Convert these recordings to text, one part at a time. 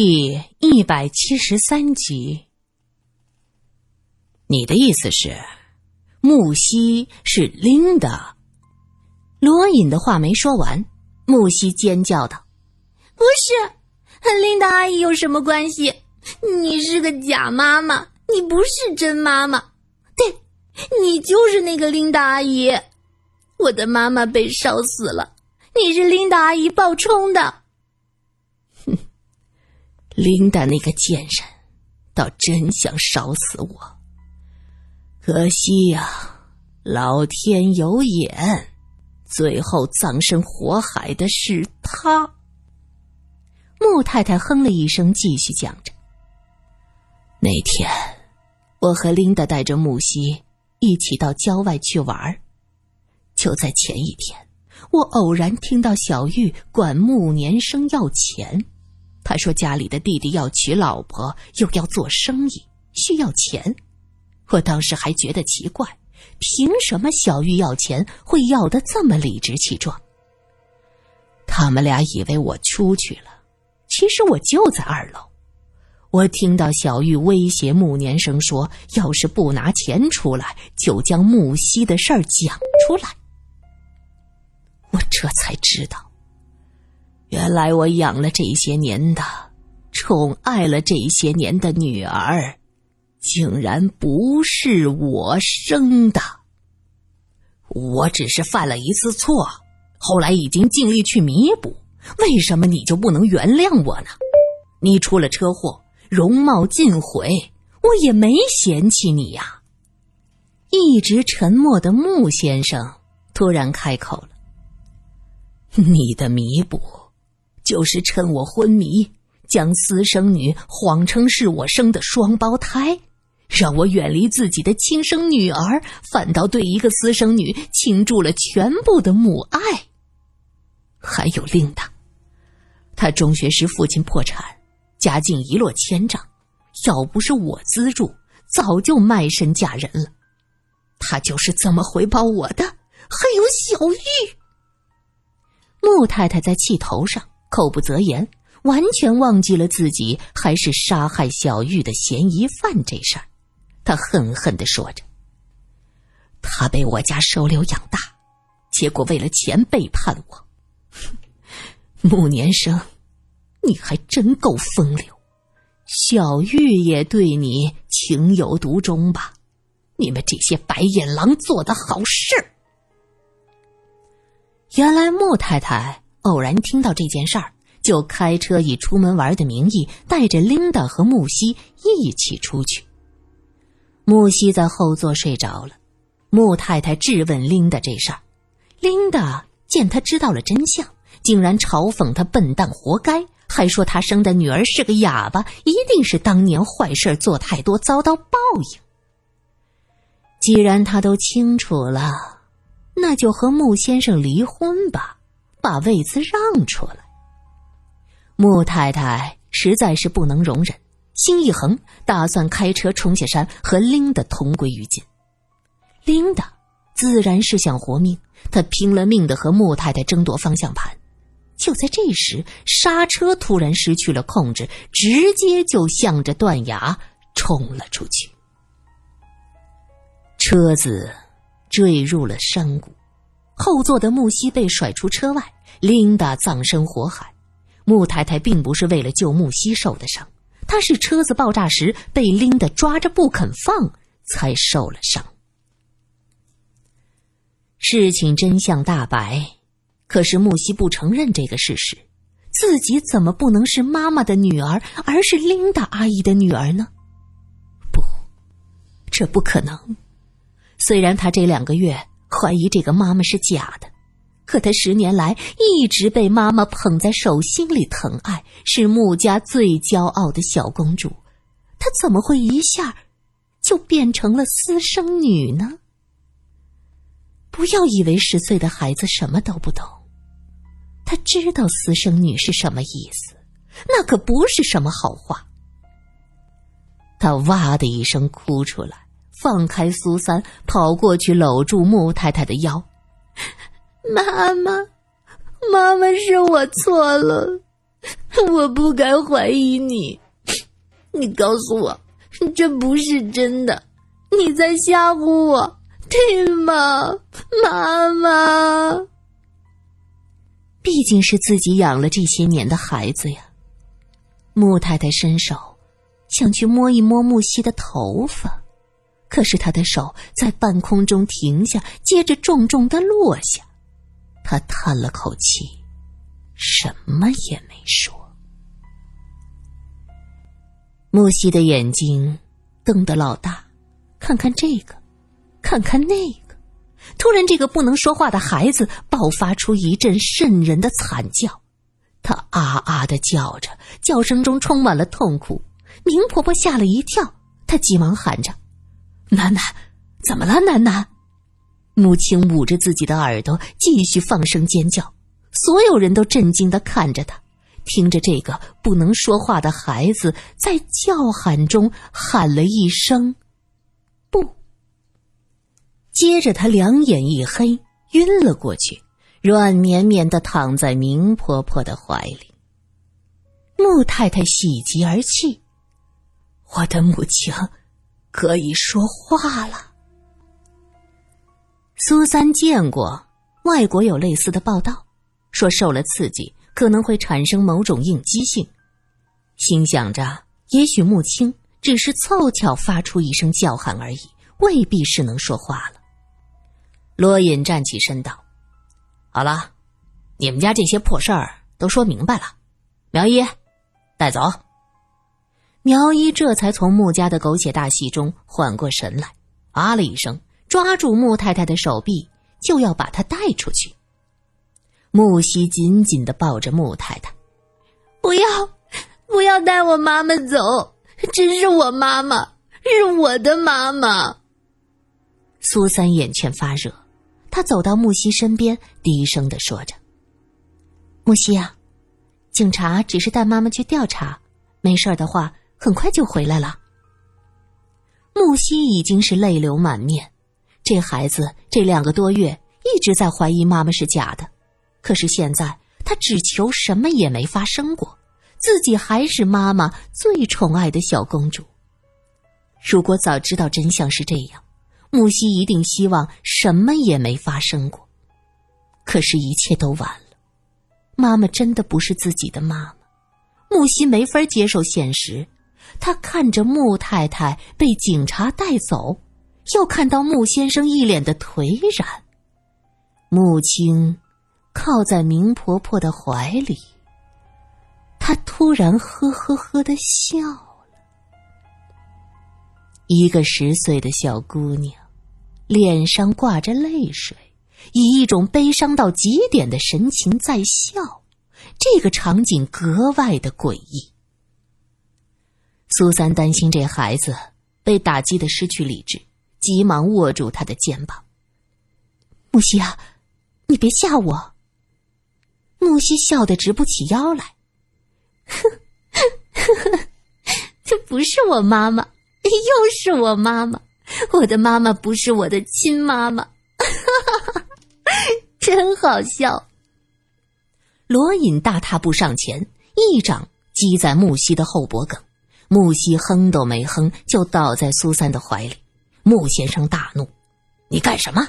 第一百七十三集。你的意思是，木西是琳达？罗隐的话没说完，木西尖叫道：“不是，和琳达阿姨有什么关系？你是个假妈妈，你不是真妈妈。对，你就是那个琳达阿姨。我的妈妈被烧死了，你是琳达阿姨冒充的。”琳达那个贱人，倒真想烧死我。可惜呀，老天有眼，最后葬身火海的是他。穆太太哼了一声，继续讲着：“那天，我和琳达带着木西一起到郊外去玩就在前一天，我偶然听到小玉管穆年生要钱。他说家里的弟弟要娶老婆，又要做生意，需要钱。”我当时还觉得奇怪，凭什么小玉要钱会要的这么理直气壮？他们俩以为我出去了，其实我就在二楼。我听到小玉威胁穆年生说：“要是不拿钱出来，就将木西的事儿讲出来。”我这才知道，原来我养了这些年的、宠爱了这些年的女儿。竟然不是我生的，我只是犯了一次错，后来已经尽力去弥补。为什么你就不能原谅我呢？你出了车祸，容貌尽毁，我也没嫌弃你呀。一直沉默的穆先生突然开口了：“你的弥补，就是趁我昏迷，将私生女谎称是我生的双胞胎。”让我远离自己的亲生女儿，反倒对一个私生女倾注了全部的母爱。还有琳达，她中学时父亲破产，家境一落千丈，要不是我资助，早就卖身嫁人了。她就是这么回报我的。还有小玉，穆太太在气头上，口不择言，完全忘记了自己还是杀害小玉的嫌疑犯这事儿。他恨恨的说着：“他被我家收留养大，结果为了钱背叛我。穆年生，你还真够风流。小玉也对你情有独钟吧？你们这些白眼狼做的好事。”原来穆太太偶然听到这件事儿，就开车以出门玩的名义，带着琳达和木西一起出去。木西在后座睡着了，穆太太质问琳达这事儿，琳达见他知道了真相，竟然嘲讽他笨蛋，活该，还说他生的女儿是个哑巴，一定是当年坏事做太多，遭到报应。既然他都清楚了，那就和穆先生离婚吧，把位子让出来。穆太太实在是不能容忍。心一横，打算开车冲下山和琳达同归于尽。琳达自然是想活命，她拼了命的和穆太太争夺方向盘。就在这时，刹车突然失去了控制，直接就向着断崖冲了出去。车子坠入了山谷，后座的木西被甩出车外，琳达葬身火海。穆太太并不是为了救木西受的伤。她是车子爆炸时被琳达抓着不肯放，才受了伤。事情真相大白，可是木西不承认这个事实。自己怎么不能是妈妈的女儿，而是琳达阿姨的女儿呢？不，这不可能。虽然他这两个月怀疑这个妈妈是假的。可她十年来一直被妈妈捧在手心里疼爱，是穆家最骄傲的小公主。她怎么会一下就变成了私生女呢？不要以为十岁的孩子什么都不懂，他知道私生女是什么意思，那可不是什么好话。他哇的一声哭出来，放开苏三，跑过去搂住穆太太的腰。妈妈，妈妈是我错了，我不该怀疑你。你告诉我，这不是真的，你在吓唬我，对吗，妈妈？毕竟是自己养了这些年的孩子呀。穆太太伸手想去摸一摸木西的头发，可是她的手在半空中停下，接着重重的落下。他叹了口气，什么也没说。木西的眼睛瞪得老大，看看这个，看看那个。突然，这个不能说话的孩子爆发出一阵瘆人的惨叫，他啊啊的叫着，叫声中充满了痛苦。明婆婆吓了一跳，她急忙喊着：“楠楠，怎么了，楠楠？”母亲捂着自己的耳朵，继续放声尖叫。所有人都震惊的看着他。听着，这个不能说话的孩子在叫喊中喊了一声“不”，接着他两眼一黑，晕了过去，软绵绵的躺在明婆婆的怀里。穆太太喜极而泣：“我的母亲可以说话了。”苏三见过外国有类似的报道，说受了刺激。可能会产生某种应激性，心想着，也许穆青只是凑巧发出一声叫喊而已，未必是能说话了。罗隐站起身道：“好了，你们家这些破事儿都说明白了，苗一，带走。”苗一这才从穆家的狗血大戏中缓过神来，啊了一声，抓住穆太太的手臂，就要把她带出去。木西紧紧的抱着穆太太，不要，不要带我妈妈走，这是我妈妈，是我的妈妈。苏三眼圈发热，他走到木西身边，低声的说着：“木西啊，警察只是带妈妈去调查，没事的话，很快就回来了。”木西已经是泪流满面，这孩子这两个多月一直在怀疑妈妈是假的。可是现在，他只求什么也没发生过，自己还是妈妈最宠爱的小公主。如果早知道真相是这样，木西一定希望什么也没发生过。可是，一切都晚了，妈妈真的不是自己的妈妈。木西没法接受现实，他看着穆太太被警察带走，又看到穆先生一脸的颓然，穆青。靠在明婆婆的怀里，她突然呵呵呵的笑了。一个十岁的小姑娘，脸上挂着泪水，以一种悲伤到极点的神情在笑，这个场景格外的诡异。苏三担心这孩子被打击的失去理智，急忙握住他的肩膀：“木西啊，你别吓我。”木西笑得直不起腰来，呵呵呵，这不是我妈妈，又是我妈妈，我的妈妈不是我的亲妈妈，真好笑。罗隐大踏步上前，一掌击在木西的后脖梗，木西哼都没哼，就倒在苏三的怀里。穆先生大怒：“你干什么？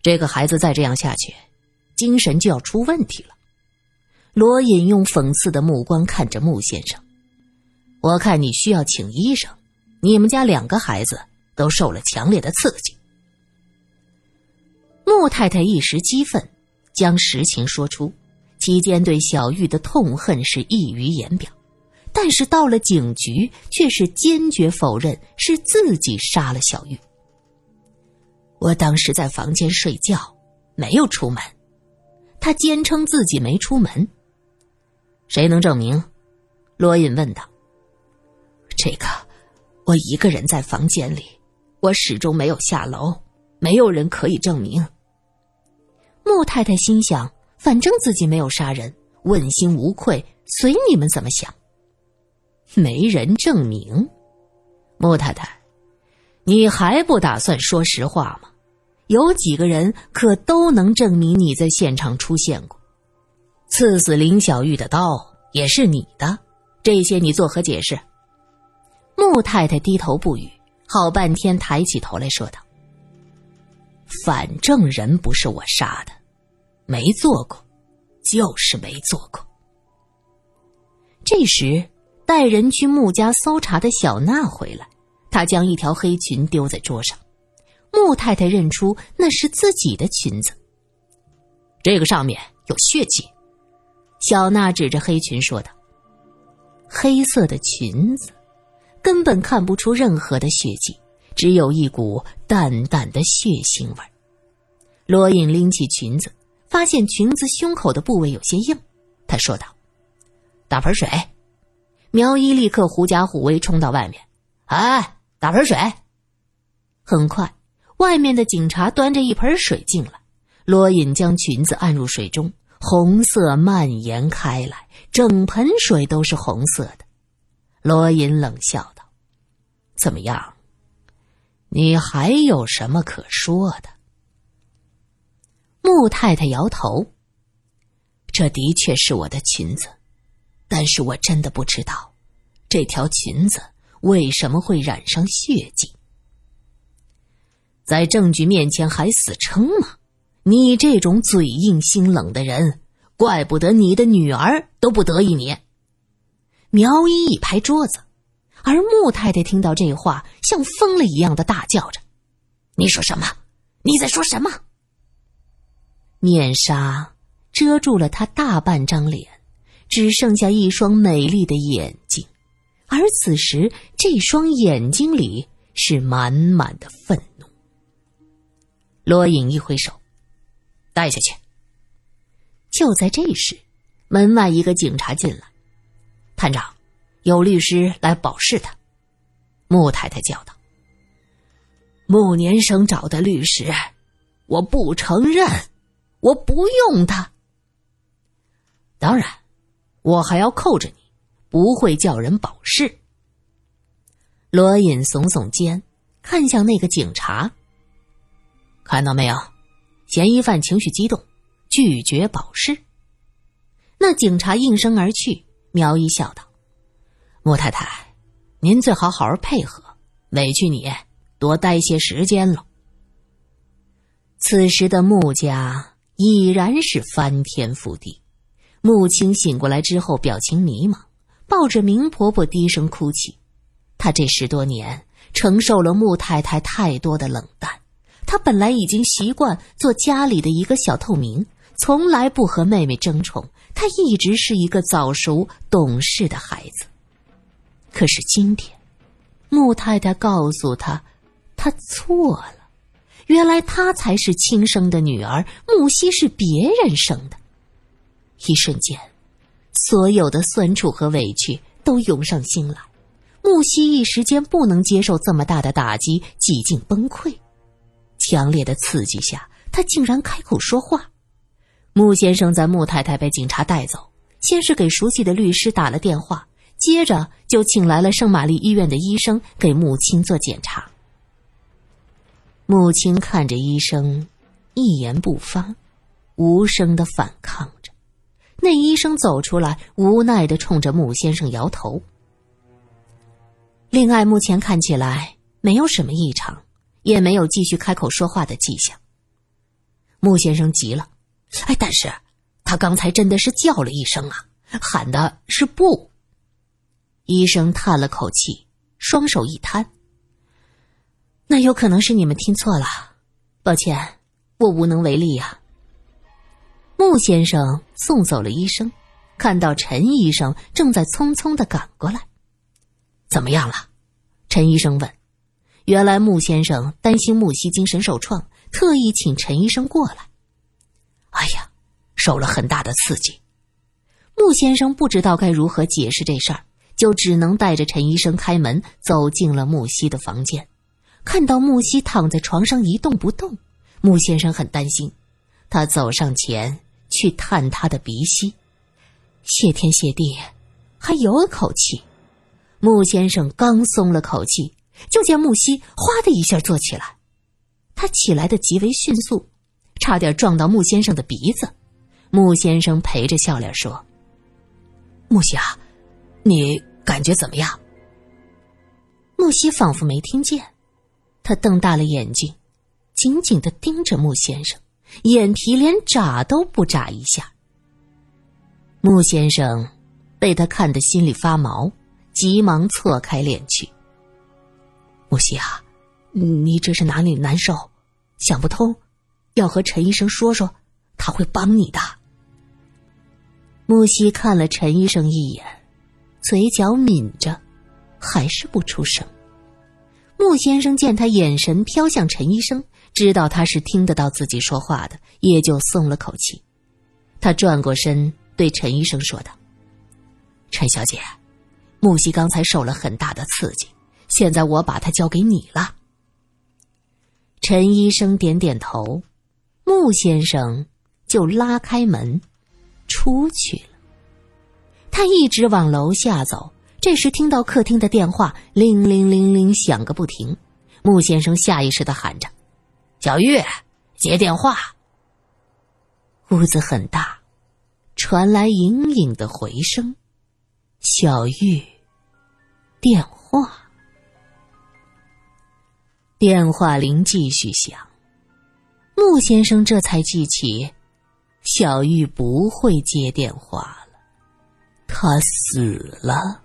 这个孩子再这样下去。”精神就要出问题了。罗隐用讽刺的目光看着穆先生：“我看你需要请医生。你们家两个孩子都受了强烈的刺激。”穆太太一时激愤，将实情说出，期间对小玉的痛恨是溢于言表。但是到了警局，却是坚决否认是自己杀了小玉。我当时在房间睡觉，没有出门。他坚称自己没出门。谁能证明？罗隐问道。这个，我一个人在房间里，我始终没有下楼，没有人可以证明。穆太太心想：反正自己没有杀人，问心无愧，随你们怎么想。没人证明。穆太太，你还不打算说实话吗？有几个人可都能证明你在现场出现过？刺死林小玉的刀也是你的，这些你作何解释？穆太太低头不语，好半天抬起头来说道：“反正人不是我杀的，没做过，就是没做过。”这时，带人去穆家搜查的小娜回来，她将一条黑裙丢在桌上。穆太太认出那是自己的裙子，这个上面有血迹。小娜指着黑裙说道：“黑色的裙子，根本看不出任何的血迹，只有一股淡淡的血腥味。”罗隐拎起裙子，发现裙子胸口的部位有些硬，他说道：“打盆水。”苗一立刻狐假虎威冲到外面：“哎，打盆水！”很快，外面的警察端着一盆水进来，罗隐将裙子按入水中。红色蔓延开来，整盆水都是红色的。罗隐冷笑道：“怎么样？你还有什么可说的？”穆太太摇头：“这的确是我的裙子，但是我真的不知道，这条裙子为什么会染上血迹。在证据面前还死撑吗？”你这种嘴硬心冷的人，怪不得你的女儿都不得意你。苗一一拍桌子，而穆太太听到这话，像疯了一样的大叫着：“你说什么？你在说什么？”面纱遮住了她大半张脸，只剩下一双美丽的眼睛，而此时这双眼睛里是满满的愤怒。罗隐一挥手。带下去。就在这时，门外一个警察进来。探长，有律师来保释他。穆太太叫道：“穆年生找的律师，我不承认，我不用他。当然，我还要扣着你，不会叫人保释。”罗隐耸耸肩，看向那个警察。看到没有？嫌疑犯情绪激动，拒绝保释。那警察应声而去。苗一笑道：“穆太太，您最好好好配合，委屈你多待些时间了。”此时的穆家已然是翻天覆地。穆青醒过来之后，表情迷茫，抱着明婆婆低声哭泣。她这十多年承受了穆太太太多的冷淡。她本来已经习惯做家里的一个小透明，从来不和妹妹争宠。她一直是一个早熟懂事的孩子。可是今天，穆太太告诉他，他错了。原来他才是亲生的女儿，木西是别人生的。一瞬间，所有的酸楚和委屈都涌上心来。木西一时间不能接受这么大的打击，几近崩溃。强烈的刺激下，他竟然开口说话。穆先生在穆太太被警察带走，先是给熟悉的律师打了电话，接着就请来了圣玛丽医院的医生给母亲做检查。母亲看着医生，一言不发，无声的反抗。那医生走出来，无奈的冲着穆先生摇头。令爱目前看起来没有什么异常。也没有继续开口说话的迹象。穆先生急了，哎，但是他刚才真的是叫了一声啊，喊的是不。医生叹了口气，双手一摊：“那有可能是你们听错了，抱歉，我无能为力呀。”穆先生送走了医生，看到陈医生正在匆匆的赶过来，怎么样了？陈医生问。原来穆先生担心木西精神受创，特意请陈医生过来。哎呀，受了很大的刺激。穆先生不知道该如何解释这事儿，就只能带着陈医生开门走进了木西的房间。看到木西躺在床上一动不动，穆先生很担心。他走上前去探他的鼻息，谢天谢地，还有口气。穆先生刚松了口气。就见木西哗的一下坐起来，他起来的极为迅速，差点撞到穆先生的鼻子。穆先生陪着笑脸说：“木西啊，你感觉怎么样？”木西仿佛没听见，他瞪大了眼睛，紧紧的盯着穆先生，眼皮连眨都不眨一下。穆先生被他看得心里发毛，急忙错开脸去。木西啊，你这是哪里难受？想不通，要和陈医生说说，他会帮你的。木西看了陈医生一眼，嘴角抿着，还是不出声。穆先生见他眼神飘向陈医生，知道他是听得到自己说话的，也就松了口气。他转过身。对陈医生说道：“陈小姐，木西刚才受了很大的刺激，现在我把他交给你了。”陈医生点点头，穆先生就拉开门出去了。他一直往楼下走，这时听到客厅的电话铃铃铃铃响个不停。穆先生下意识的喊着：“小玉，接电话。”屋子很大。传来隐隐的回声，小玉，电话，电话铃继续响。穆先生这才记起，小玉不会接电话了，他死了。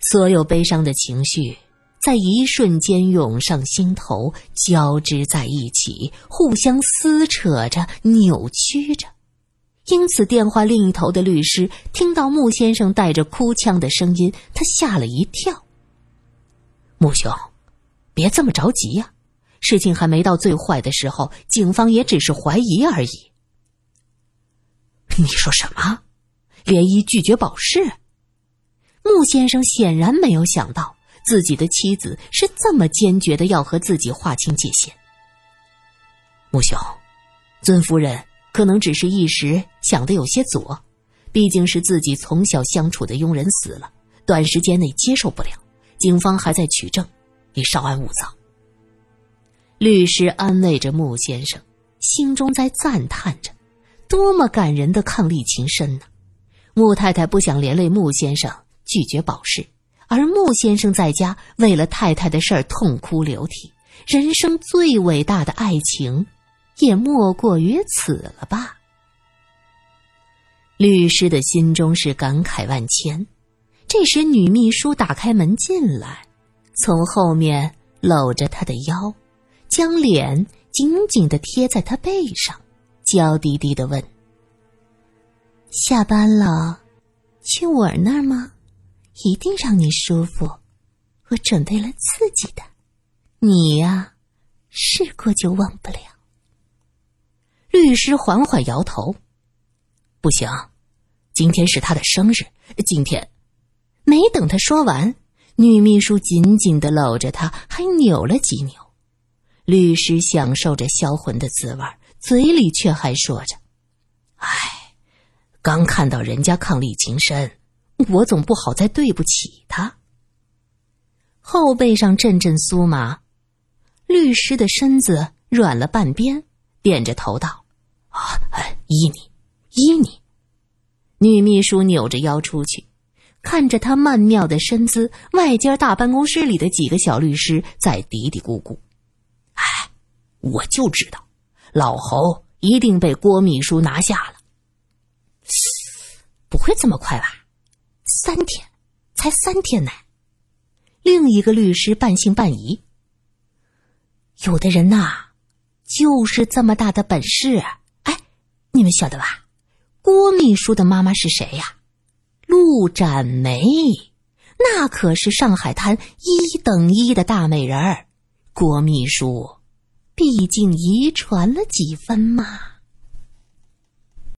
所有悲伤的情绪在一瞬间涌上心头，交织在一起，互相撕扯着，扭曲着。因此，电话另一头的律师听到穆先生带着哭腔的声音，他吓了一跳。穆兄，别这么着急呀，事情还没到最坏的时候，警方也只是怀疑而已。你说什么？连依拒绝保释？穆先生显然没有想到自己的妻子是这么坚决的要和自己划清界限。穆兄，尊夫人。可能只是一时想的有些左，毕竟是自己从小相处的佣人死了，短时间内接受不了。警方还在取证，你稍安勿躁。律师安慰着穆先生，心中在赞叹着：多么感人的伉俪情深呢！穆太太不想连累穆先生，拒绝保释，而穆先生在家为了太太的事儿痛哭流涕，人生最伟大的爱情。也莫过于此了吧。律师的心中是感慨万千。这时，女秘书打开门进来，从后面搂着他的腰，将脸紧紧的贴在他背上，娇滴滴的问：“下班了，去我那儿吗？一定让你舒服。我准备了刺激的，你呀，试过就忘不了。”律师缓缓摇头：“不行，今天是他的生日。今天……”没等他说完，女秘书紧紧的搂着他，还扭了几扭。律师享受着销魂的滋味，嘴里却还说着：“哎，刚看到人家伉俪情深，我总不好再对不起他。”后背上阵阵酥麻，律师的身子软了半边，点着头道。啊，依你，依你。女秘书扭着腰出去，看着她曼妙的身姿，外间大办公室里的几个小律师在嘀嘀咕咕：“哎，我就知道，老侯一定被郭秘书拿下了。不会这么快吧？三天，才三天呢。”另一个律师半信半疑：“有的人呐，就是这么大的本事。”哎你们晓得吧？郭秘书的妈妈是谁呀？陆展梅，那可是上海滩一等一的大美人儿。郭秘书，毕竟遗传了几分嘛。